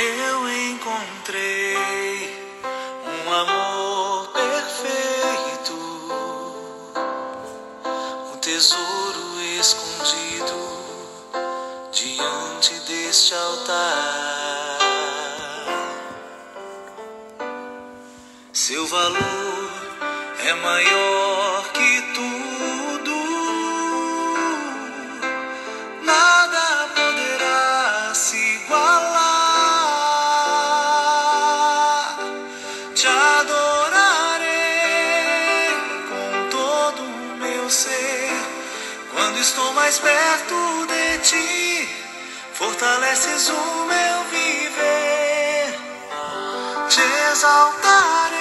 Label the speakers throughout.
Speaker 1: eu encontrei um amor perfeito, um tesouro escondido diante deste altar. Seu valor é maior estou mais perto de ti, fortaleces o meu viver. Te exaltarei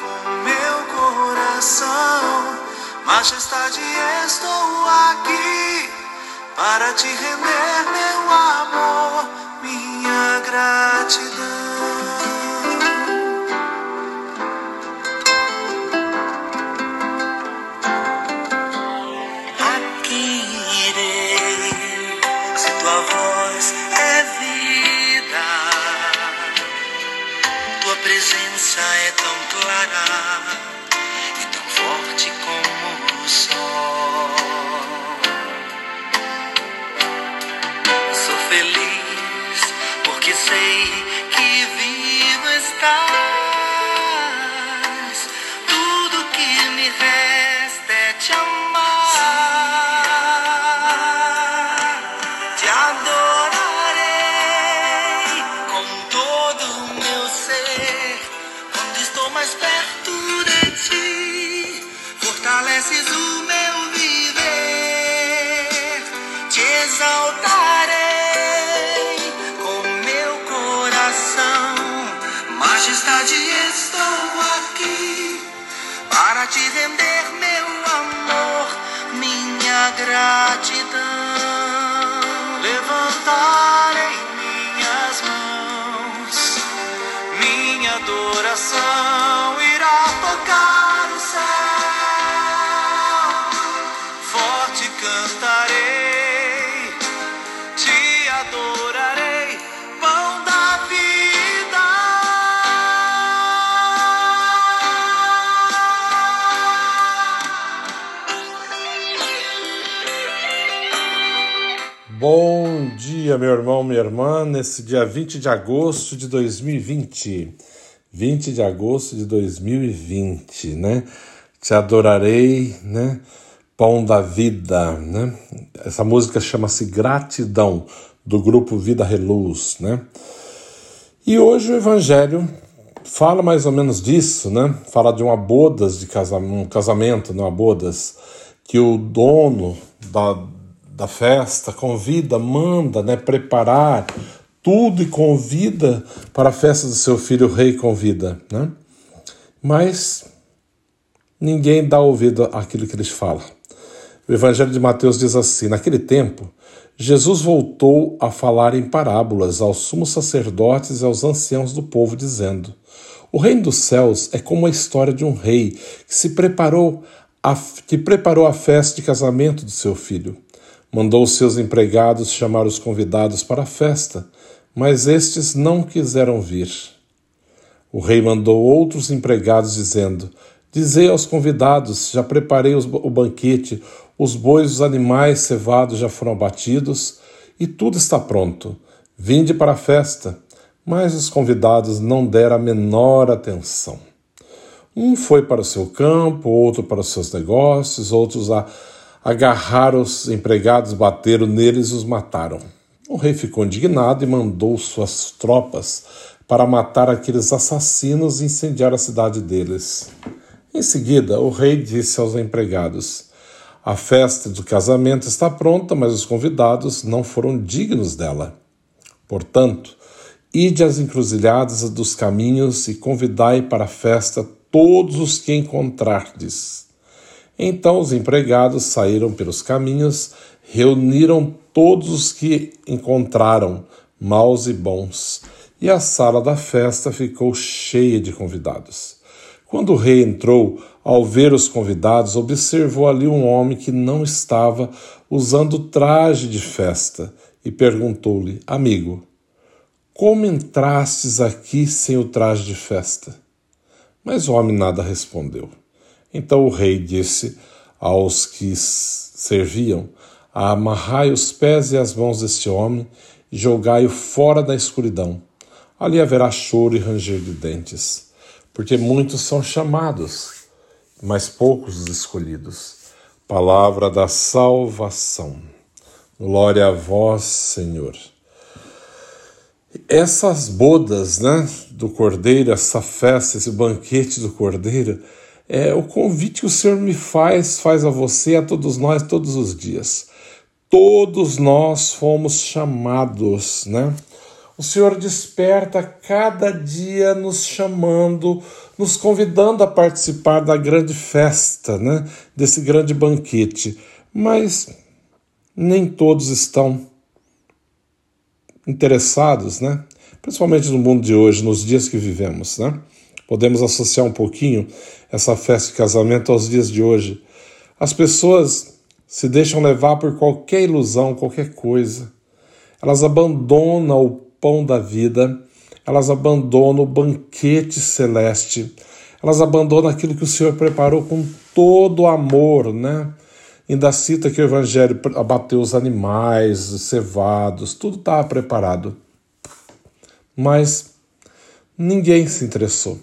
Speaker 1: com meu coração. Majestade, estou aqui para te render meu amor, minha gratidão. Presença é tão clara e tão forte como o sol. Sou feliz porque sei minha
Speaker 2: Bom dia, meu irmão, minha irmã, nesse dia 20 de agosto de 2020. 20 de agosto de 2020, né? Te adorarei, né? Pão da vida, né? Essa música chama-se Gratidão, do grupo Vida Reluz, né? E hoje o Evangelho fala mais ou menos disso, né? Fala de uma bodas de casamento, um casamento, não uma bodas, que o dono da, da festa convida, manda, né, preparar tudo e convida para a festa do seu filho, o rei convida, né? Mas ninguém dá ouvido àquilo que eles falam. O Evangelho de Mateus diz assim: Naquele tempo, Jesus voltou a falar em parábolas aos sumos sacerdotes e aos anciãos do povo, dizendo: O reino dos céus é como a história de um rei que se preparou a, que preparou a festa de casamento do seu filho. Mandou seus empregados chamar os convidados para a festa, mas estes não quiseram vir. O rei mandou outros empregados, dizendo: Dizei aos convidados: Já preparei o banquete, os bois e os animais cevados já foram abatidos, e tudo está pronto. Vinde para a festa. Mas os convidados não deram a menor atenção. Um foi para o seu campo, outro para os seus negócios, outros a agarraram os empregados, bateram neles e os mataram. O rei ficou indignado e mandou suas tropas para matar aqueles assassinos e incendiar a cidade deles. Em seguida, o rei disse aos empregados: A festa do casamento está pronta, mas os convidados não foram dignos dela. Portanto, ide às encruzilhadas dos caminhos e convidai para a festa todos os que encontrardes. Então os empregados saíram pelos caminhos, reuniram todos os que encontraram, maus e bons, e a sala da festa ficou cheia de convidados. Quando o rei entrou, ao ver os convidados, observou ali um homem que não estava usando traje de festa e perguntou-lhe: Amigo, Como entrastes aqui sem o traje de festa? Mas o homem nada respondeu. Então o rei disse aos que serviam: Amarrai os pés e as mãos deste homem e jogai-o fora da escuridão. Ali haverá choro e ranger de dentes, porque muitos são chamados, mas poucos os escolhidos. Palavra da salvação. Glória a vós, Senhor. Essas bodas, né, do Cordeiro, essa festa, esse banquete do Cordeiro, é o convite que o Senhor me faz, faz a você, a todos nós, todos os dias. Todos nós fomos chamados, né? O Senhor desperta cada dia nos chamando, nos convidando a participar da grande festa, né? Desse grande banquete. Mas nem todos estão interessados, né? Principalmente no mundo de hoje, nos dias que vivemos, né? Podemos associar um pouquinho essa festa de casamento aos dias de hoje. As pessoas se deixam levar por qualquer ilusão, qualquer coisa. Elas abandonam o pão da vida, elas abandonam o banquete celeste, elas abandonam aquilo que o Senhor preparou com todo amor, né? Ainda cita que o Evangelho abateu os animais, os cevados, tudo estava preparado. Mas ninguém se interessou.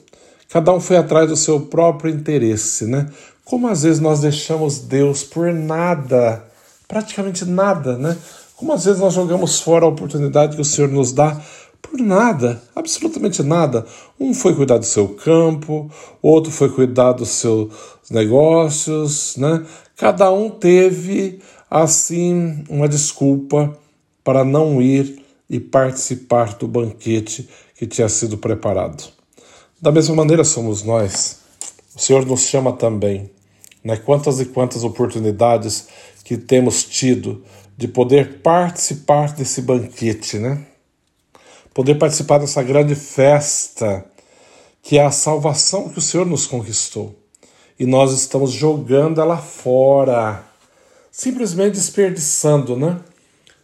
Speaker 2: Cada um foi atrás do seu próprio interesse, né? Como às vezes nós deixamos Deus por nada, praticamente nada, né? Como às vezes nós jogamos fora a oportunidade que o Senhor nos dá por nada, absolutamente nada. Um foi cuidar do seu campo, outro foi cuidar dos seus negócios, né? Cada um teve, assim, uma desculpa para não ir e participar do banquete que tinha sido preparado. Da mesma maneira somos nós. O Senhor nos chama também. Né? Quantas e quantas oportunidades que temos tido de poder participar desse banquete, né? Poder participar dessa grande festa que é a salvação que o Senhor nos conquistou e nós estamos jogando ela fora, simplesmente desperdiçando, né?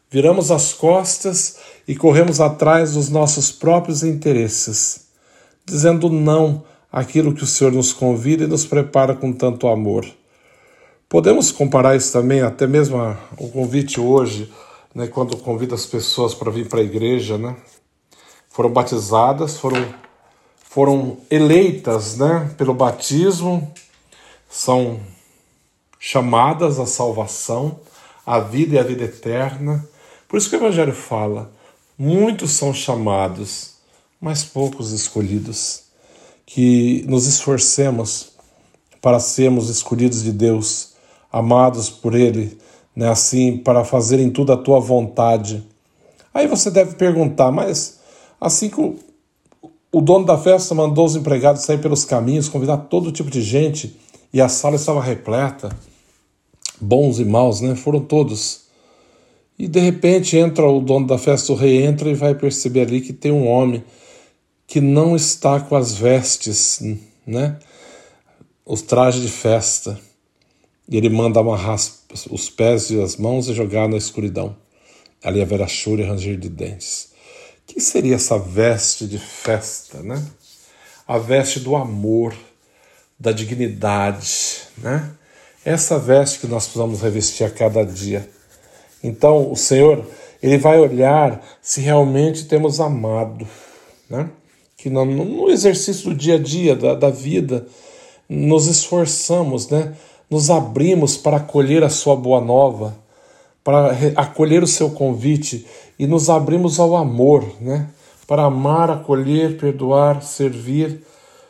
Speaker 2: Viramos as costas e corremos atrás dos nossos próprios interesses, dizendo não àquilo que o Senhor nos convida e nos prepara com tanto amor. Podemos comparar isso também, até mesmo o convite hoje, né, quando convida as pessoas para vir para a igreja, né? Foram batizadas, foram, foram eleitas né, pelo batismo, são chamadas à salvação, à vida e à vida eterna. Por isso que o Evangelho fala: muitos são chamados, mas poucos escolhidos. Que nos esforcemos para sermos escolhidos de Deus, amados por Ele, né, assim, para fazerem tudo a tua vontade. Aí você deve perguntar, mas assim que o, o dono da festa mandou os empregados sair pelos caminhos, convidar todo tipo de gente e a sala estava repleta, bons e maus, né? Foram todos. E de repente entra o dono da festa, o rei entra e vai perceber ali que tem um homem que não está com as vestes, né? Os trajes de festa. E ele manda amarrar os pés e as mãos e jogar na escuridão. Ali haverá choro e ranger de dentes. O que seria essa veste de festa, né? A veste do amor, da dignidade, né? Essa veste que nós precisamos revestir a cada dia. Então, o Senhor, ele vai olhar se realmente temos amado, né? Que no, no exercício do dia a dia, da, da vida, nos esforçamos, né? Nos abrimos para acolher a sua boa nova, para acolher o seu convite e nos abrimos ao amor, né? Para amar, acolher, perdoar, servir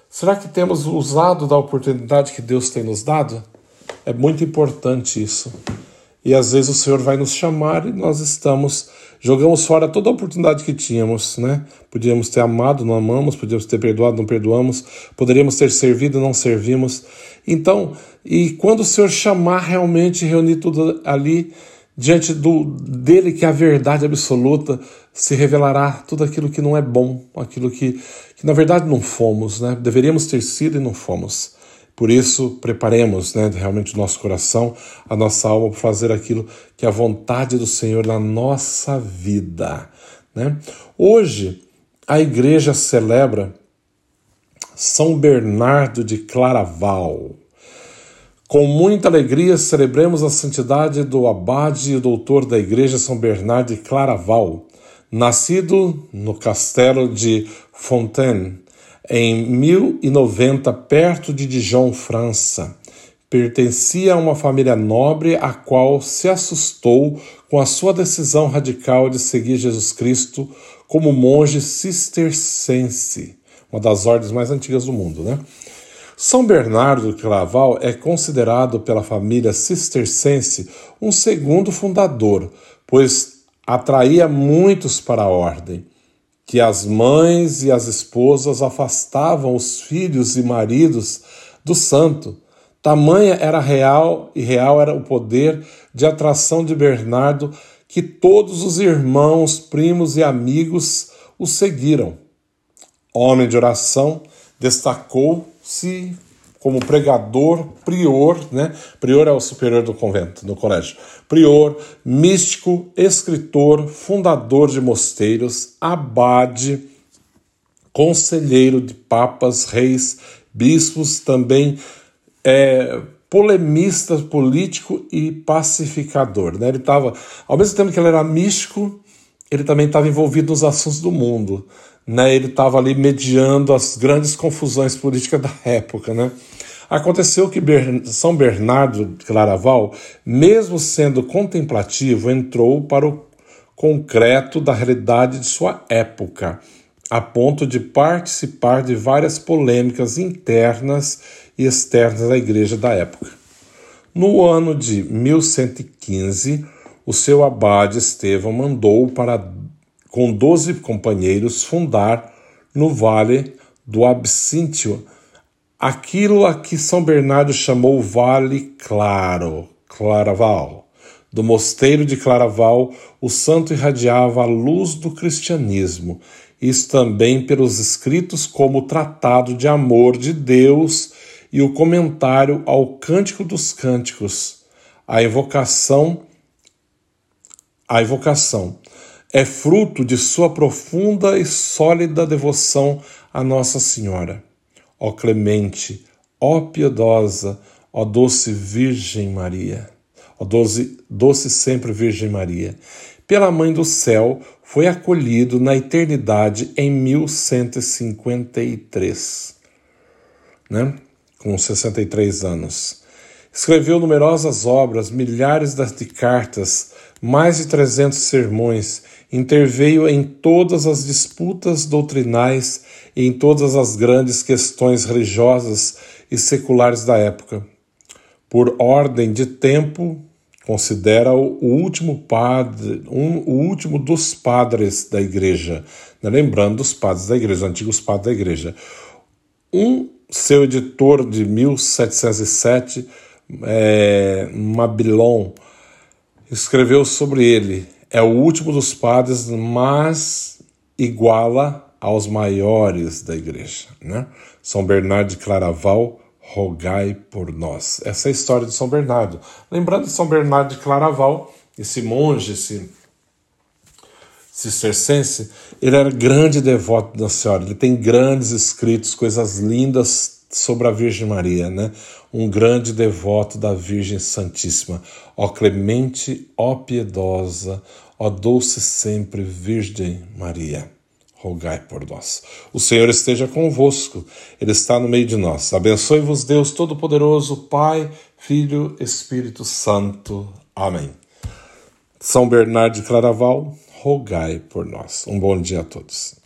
Speaker 2: Será que temos usado da oportunidade que Deus tem nos dado? É muito importante isso. E às vezes o Senhor vai nos chamar e nós estamos, jogamos fora toda a oportunidade que tínhamos, né? Podíamos ter amado, não amamos, podíamos ter perdoado, não perdoamos, poderíamos ter servido, não servimos. Então, e quando o Senhor chamar realmente, reunir tudo ali, diante do dele que é a verdade absoluta se revelará tudo aquilo que não é bom, aquilo que, que na verdade não fomos, né? Deveríamos ter sido e não fomos. Por isso, preparemos né, realmente o nosso coração, a nossa alma para fazer aquilo que é a vontade do Senhor na nossa vida. Né? Hoje, a igreja celebra São Bernardo de Claraval. Com muita alegria celebremos a santidade do abade e doutor da igreja São Bernardo de Claraval, nascido no castelo de Fontaine em 1090, perto de Dijon, França. Pertencia a uma família nobre a qual se assustou com a sua decisão radical de seguir Jesus Cristo como monge cistercense, uma das ordens mais antigas do mundo, né? São Bernardo de Claraval é considerado pela família cistercense um segundo fundador, pois atraía muitos para a ordem, que as mães e as esposas afastavam os filhos e maridos do santo Tamanha era real e real era o poder de atração de Bernardo que todos os irmãos, primos e amigos o seguiram. Homem de oração, destacou-se como pregador, prior, né? Prior é o superior do convento, do colégio. Prior, místico, escritor, fundador de mosteiros, abade, conselheiro de papas, reis, bispos, também é, polemista político e pacificador. Né? Ele estava, ao mesmo tempo que ele era místico, ele também estava envolvido nos assuntos do mundo. Né? Ele estava ali mediando as grandes confusões políticas da época. Né? Aconteceu que São Bernardo de Claraval, mesmo sendo contemplativo, entrou para o concreto da realidade de sua época, a ponto de participar de várias polêmicas internas e externas da igreja da época. No ano de 1115, o seu abade Estevão mandou para com doze companheiros fundar no vale do Absíntio aquilo a que São Bernardo chamou Vale Claro, Claraval. Do mosteiro de Claraval, o santo irradiava a luz do cristianismo, isso também pelos escritos como tratado de amor de Deus e o comentário ao Cântico dos Cânticos, a evocação a evocação é fruto de sua profunda e sólida devoção a Nossa Senhora. Ó clemente, ó piedosa, ó doce Virgem Maria, ó doce, doce sempre Virgem Maria, pela Mãe do Céu, foi acolhido na eternidade em 1153. Né? com 63 anos. Escreveu numerosas obras, milhares de cartas, mais de 300 sermões, interveio em todas as disputas doutrinais e em todas as grandes questões religiosas e seculares da época. Por ordem de tempo, considera o último padre, um, o último dos padres da igreja, né? lembrando dos padres da igreja, os antigos padres da igreja. Um seu editor de 1707, é, Mabilon, escreveu sobre ele. É o último dos padres, mas iguala aos maiores da igreja. Né? São Bernardo de Claraval, rogai por nós. Essa é a história de São Bernardo. Lembrando de São Bernardo de Claraval, esse monge, esse cistercense, ele era grande devoto da Senhora. Ele tem grandes escritos, coisas lindas sobre a Virgem Maria, né? Um grande devoto da Virgem Santíssima. Ó clemente, ó piedosa, ó doce sempre Virgem Maria, rogai por nós. O Senhor esteja convosco, Ele está no meio de nós. Abençoe-vos, Deus Todo-Poderoso, Pai, Filho, Espírito Santo. Amém. São Bernardo de Claraval, rogai por nós. Um bom dia a todos.